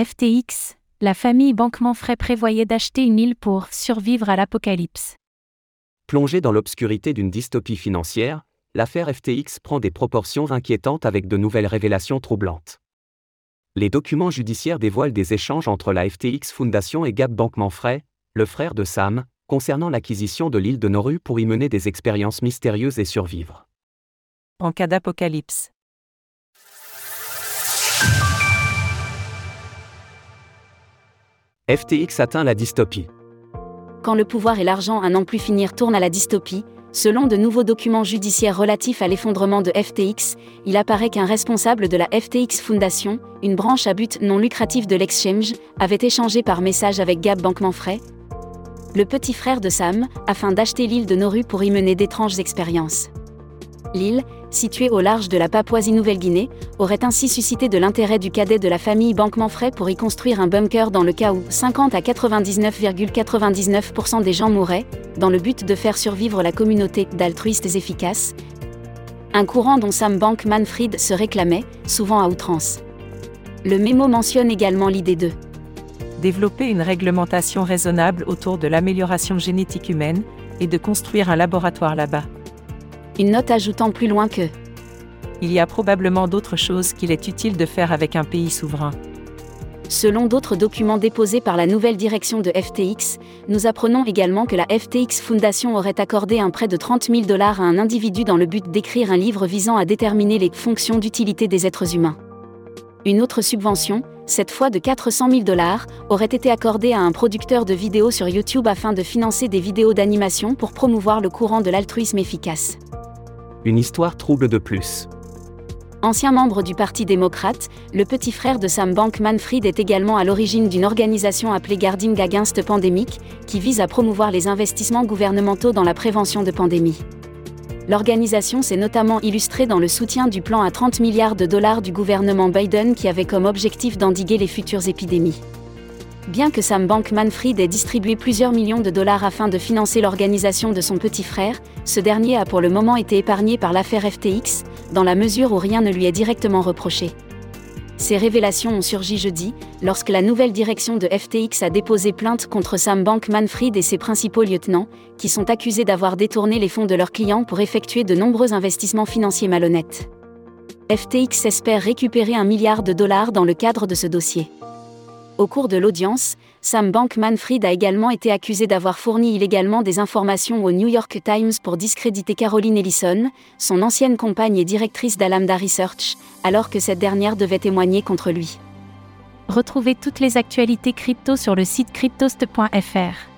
FTX, la famille Banque-Manfray prévoyait d'acheter une île pour survivre à l'apocalypse. Plongée dans l'obscurité d'une dystopie financière, l'affaire FTX prend des proportions inquiétantes avec de nouvelles révélations troublantes. Les documents judiciaires dévoilent des échanges entre la FTX Foundation et Gab Banque-Manfray, le frère de Sam, concernant l'acquisition de l'île de Nauru pour y mener des expériences mystérieuses et survivre. En cas d'apocalypse. FTX atteint la dystopie. Quand le pouvoir et l'argent à n'en plus finir tournent à la dystopie, selon de nouveaux documents judiciaires relatifs à l'effondrement de FTX, il apparaît qu'un responsable de la FTX Foundation, une branche à but non lucratif de l'exchange, avait échangé par message avec Gab Bankman-Frey, le petit frère de Sam, afin d'acheter l'île de Nauru pour y mener d'étranges expériences. L'île, située au large de la Papouasie-Nouvelle-Guinée, aurait ainsi suscité de l'intérêt du cadet de la famille Bankman-Frey pour y construire un bunker dans le cas où 50 à 99,99% des gens mourraient, dans le but de faire survivre la communauté d'altruistes efficaces. Un courant dont Sam Bankman-Fried se réclamait, souvent à outrance. Le mémo mentionne également l'idée de développer une réglementation raisonnable autour de l'amélioration génétique humaine et de construire un laboratoire là-bas. Une note ajoutant plus loin que Il y a probablement d'autres choses qu'il est utile de faire avec un pays souverain. Selon d'autres documents déposés par la nouvelle direction de FTX, nous apprenons également que la FTX Foundation aurait accordé un prêt de 30 000 dollars à un individu dans le but d'écrire un livre visant à déterminer les fonctions d'utilité des êtres humains. Une autre subvention, cette fois de 400 000 dollars, aurait été accordée à un producteur de vidéos sur YouTube afin de financer des vidéos d'animation pour promouvoir le courant de l'altruisme efficace. Une histoire trouble de plus. Ancien membre du Parti démocrate, le petit frère de Sam Bankman-Fried est également à l'origine d'une organisation appelée Guarding Against Pandemic, qui vise à promouvoir les investissements gouvernementaux dans la prévention de pandémies. L'organisation s'est notamment illustrée dans le soutien du plan à 30 milliards de dollars du gouvernement Biden qui avait comme objectif d'endiguer les futures épidémies. Bien que Sam Bankman-Fried ait distribué plusieurs millions de dollars afin de financer l'organisation de son petit frère, ce dernier a pour le moment été épargné par l'affaire FTX, dans la mesure où rien ne lui est directement reproché. Ces révélations ont surgi jeudi, lorsque la nouvelle direction de FTX a déposé plainte contre Sam Bankman-Fried et ses principaux lieutenants, qui sont accusés d'avoir détourné les fonds de leurs clients pour effectuer de nombreux investissements financiers malhonnêtes. FTX espère récupérer un milliard de dollars dans le cadre de ce dossier. Au cours de l'audience, Sam Bankman-Fried a également été accusé d'avoir fourni illégalement des informations au New York Times pour discréditer Caroline Ellison, son ancienne compagne et directrice d'Alameda Research, alors que cette dernière devait témoigner contre lui. Retrouvez toutes les actualités crypto sur le site cryptost.fr.